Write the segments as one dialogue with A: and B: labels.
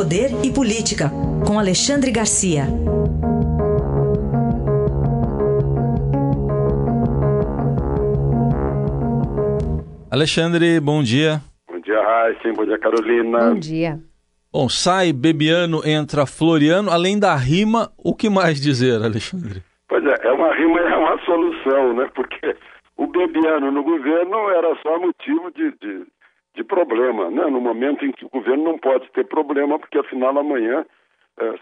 A: Poder e Política, com Alexandre Garcia.
B: Alexandre, bom dia.
C: Bom dia, Raíssa. Bom dia, Carolina.
D: Bom dia.
B: Bom, sai Bebiano, entra Floriano. Além da rima, o que mais dizer, Alexandre?
C: Pois é, é uma rima e é uma solução, né? Porque o Bebiano no governo era só motivo de, de, de, problema, né? No momento em que o governo não pode ter problema, porque afinal amanhã é,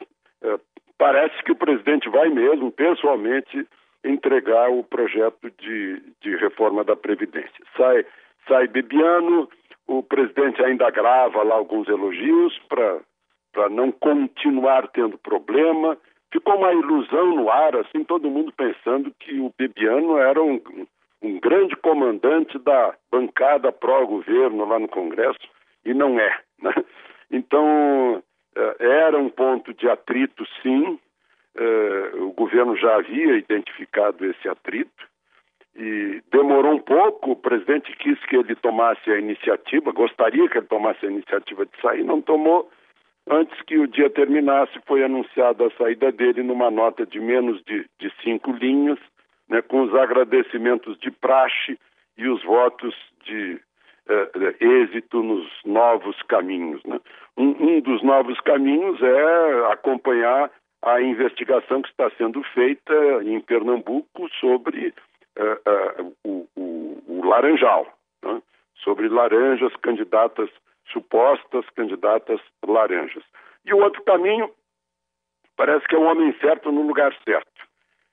C: é, parece que o presidente vai mesmo, pessoalmente, entregar o projeto de, de reforma da Previdência. Sai, sai Bebiano, o presidente ainda grava lá alguns elogios para não continuar tendo problema. Ficou uma ilusão no ar, assim, todo mundo pensando que o Bebiano era um, um grande comandante da bancada pró-governo lá no Congresso, e não é. Né? Então, eh, era um ponto de atrito, sim. Eh, o governo já havia identificado esse atrito e demorou um pouco. O presidente quis que ele tomasse a iniciativa, gostaria que ele tomasse a iniciativa de sair, não tomou. Antes que o dia terminasse, foi anunciada a saída dele numa nota de menos de, de cinco linhas, né, com os agradecimentos de praxe e os votos de eh, êxito nos novos caminhos. Né? Um, um dos novos caminhos é acompanhar a investigação que está sendo feita em Pernambuco sobre uh, uh, o, o, o, Laranjal, né? sobre laranjas candidatas, supostas candidatas laranjas. E o outro caminho parece que é o homem certo no lugar certo.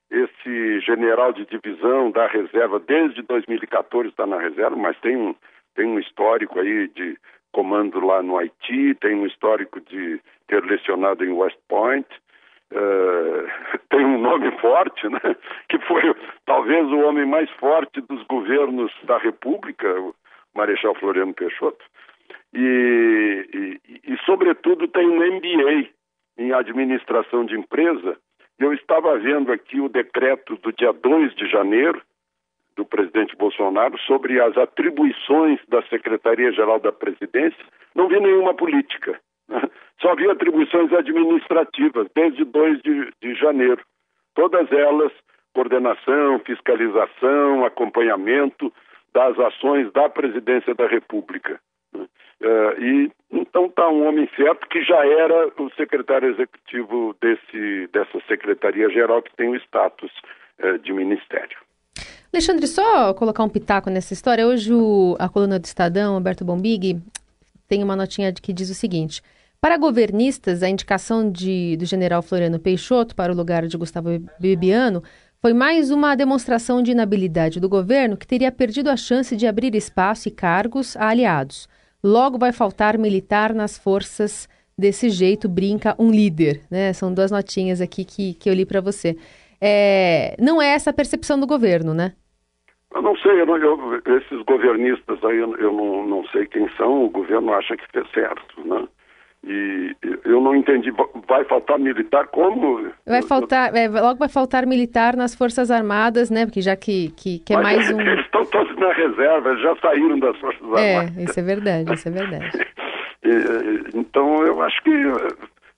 C: Esse general de divisão da reserva, desde 2014 está na reserva, mas tem um, tem um histórico aí de comando lá no Haiti, tem um histórico de ter lecionado em West Point, Uh, tem um nome forte, né? que foi talvez o homem mais forte dos governos da República, o Marechal Floriano Peixoto, e, e, e, sobretudo tem um MBA em administração de empresa. Eu estava vendo aqui o decreto do dia 2 de janeiro do presidente Bolsonaro sobre as atribuições da Secretaria-Geral da Presidência, não vi nenhuma política. Só havia atribuições administrativas desde 2 de, de janeiro. Todas elas, coordenação, fiscalização, acompanhamento das ações da presidência da República. Uh, e então está um homem certo que já era o secretário executivo desse, dessa secretaria geral que tem o status uh, de ministério.
D: Alexandre, só colocar um pitaco nessa história. Hoje o, a coluna do Estadão, Alberto Bombig, tem uma notinha que diz o seguinte: para governistas, a indicação de, do general Floriano Peixoto para o lugar de Gustavo Bebiano foi mais uma demonstração de inabilidade do governo que teria perdido a chance de abrir espaço e cargos a aliados. Logo vai faltar militar nas forças desse jeito, brinca um líder. Né? São duas notinhas aqui que, que eu li para você. É, não é essa a percepção do governo, né?
C: Eu não sei, eu eu, esses governistas aí, eu, eu não, não sei quem são, o governo acha que fez certo, né? E eu não entendi, vai faltar militar como?
D: Vai faltar, é, logo vai faltar militar nas Forças Armadas, né? Porque já que, que, que é
C: Mas
D: mais um.
C: Eles estão todos na reserva, eles já saíram das Forças
D: é,
C: Armadas.
D: É, isso é verdade, isso é verdade.
C: então eu acho que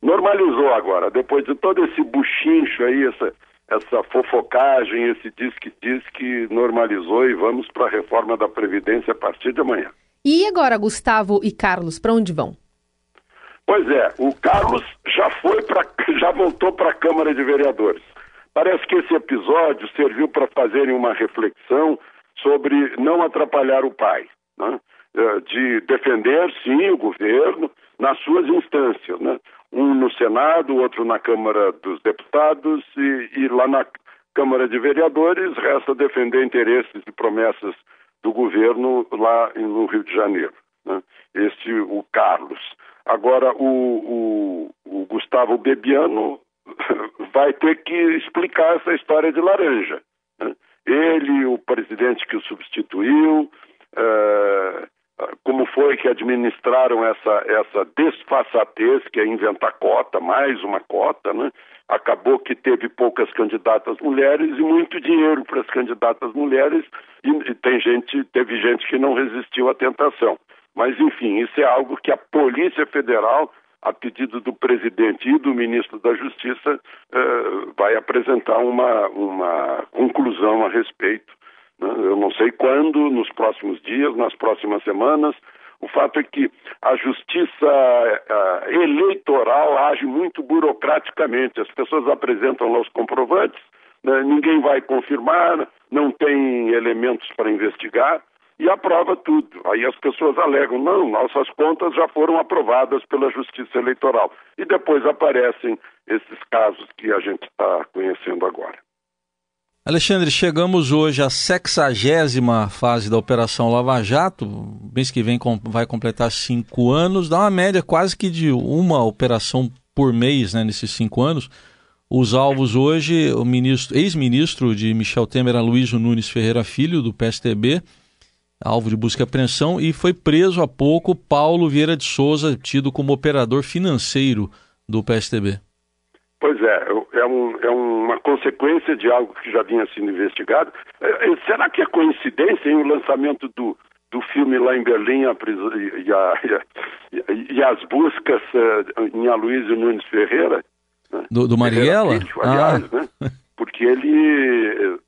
C: normalizou agora, depois de todo esse buchincho aí, essa, essa fofocagem, esse diz que diz que normalizou e vamos para a reforma da Previdência a partir de amanhã.
D: E agora, Gustavo e Carlos, para onde vão?
C: Pois é, o Carlos já foi para, já voltou para a Câmara de Vereadores. Parece que esse episódio serviu para fazerem uma reflexão sobre não atrapalhar o pai, né? É, de defender sim o governo nas suas instâncias, né? um no Senado, outro na Câmara dos Deputados e, e lá na Câmara de Vereadores resta defender interesses e promessas do governo lá no Rio de Janeiro. Né? Este, o Carlos. Agora, o, o, o Gustavo Bebiano vai ter que explicar essa história de laranja. Né? Ele, o presidente que o substituiu, é, como foi que administraram essa, essa desfaçatez, que é inventar cota, mais uma cota, né? Acabou que teve poucas candidatas mulheres e muito dinheiro para as candidatas mulheres, e, tem gente, teve gente que não resistiu à tentação. Mas, enfim, isso é algo que a Polícia Federal a pedido do presidente e do ministro da Justiça, eh, vai apresentar uma, uma conclusão a respeito. Né? Eu não sei quando, nos próximos dias, nas próximas semanas. O fato é que a justiça eh, eleitoral age muito burocraticamente. As pessoas apresentam lá os comprovantes, né? ninguém vai confirmar, não tem elementos para investigar e aprova tudo. Aí as pessoas alegam, não, nossas contas já foram aprovadas pela Justiça Eleitoral. E depois aparecem esses casos que a gente está conhecendo agora.
B: Alexandre, chegamos hoje à sexagésima fase da Operação Lava Jato. Mês que vem vai completar cinco anos, dá uma média quase que de uma operação por mês né, nesses cinco anos. Os alvos hoje, o ex-ministro de Michel Temer, Aloysio Nunes Ferreira Filho, do PSTB, alvo de busca e apreensão, e foi preso há pouco Paulo Vieira de Souza, tido como operador financeiro do PSTB.
C: Pois é, é, um, é uma consequência de algo que já vinha sendo investigado. É, é, será que é coincidência em o lançamento do, do filme lá em Berlim a, e, a, e, a, e, as buscas uh, em Aloysio Nunes Ferreira?
B: Né? Do, do Marighella?
C: Filho, aliás, ah. né? Porque ele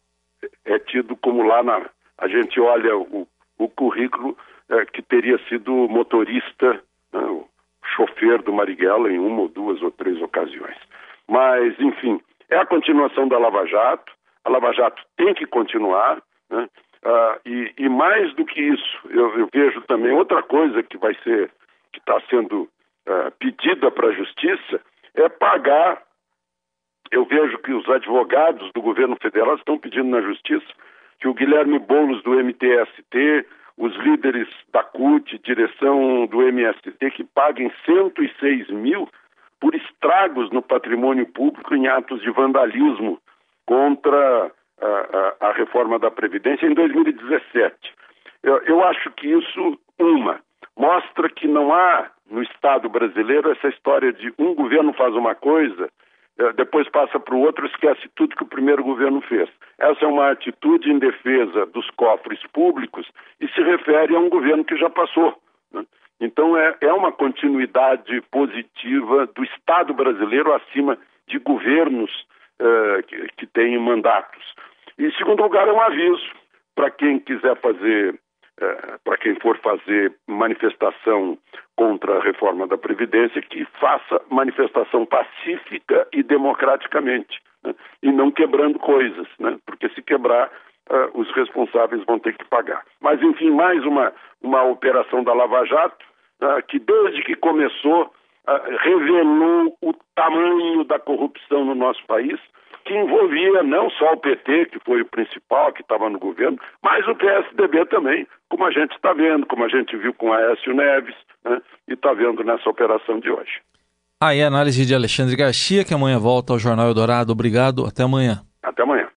C: é tido como lá na... A gente olha o, o currículo é, que teria sido motorista, né, o chofer do Marighella em uma ou duas ou três ocasiões. Mas, enfim, é a continuação da Lava Jato, a Lava Jato tem que continuar, né, uh, e, e, mais do que isso, eu, eu, vejo também outra coisa que vai ser, que está sendo uh, pedida para a Justiça, é pagar. Eu vejo que os advogados do governo federal estão pedindo na Justiça que o Guilherme Boulos do MTST, os líderes da CUT, direção do MST, que paguem 106 mil por estragos no patrimônio público em atos de vandalismo contra a, a, a reforma da Previdência em 2017. Eu, eu acho que isso, uma, mostra que não há no Estado brasileiro essa história de um governo faz uma coisa depois passa para o outro, esquece tudo que o primeiro governo fez. Essa é uma atitude em defesa dos cofres públicos e se refere a um governo que já passou. Né? Então é, é uma continuidade positiva do Estado brasileiro acima de governos uh, que, que têm mandatos. E, em segundo lugar, é um aviso para quem quiser fazer é, para quem for fazer manifestação contra a reforma da Previdência, que faça manifestação pacífica e democraticamente, né? e não quebrando coisas, né? porque se quebrar, uh, os responsáveis vão ter que pagar. Mas, enfim, mais uma, uma operação da Lava Jato, uh, que desde que começou, uh, revelou o tamanho da corrupção no nosso país, que envolvia não só o PT, que foi o principal, que estava no governo, mas o PSDB também, como a gente está vendo, como a gente viu com Aécio Neves, né, e está vendo nessa operação de hoje.
B: Aí a análise de Alexandre Garcia, que amanhã volta ao Jornal Eldorado. Obrigado, até amanhã.
C: Até amanhã.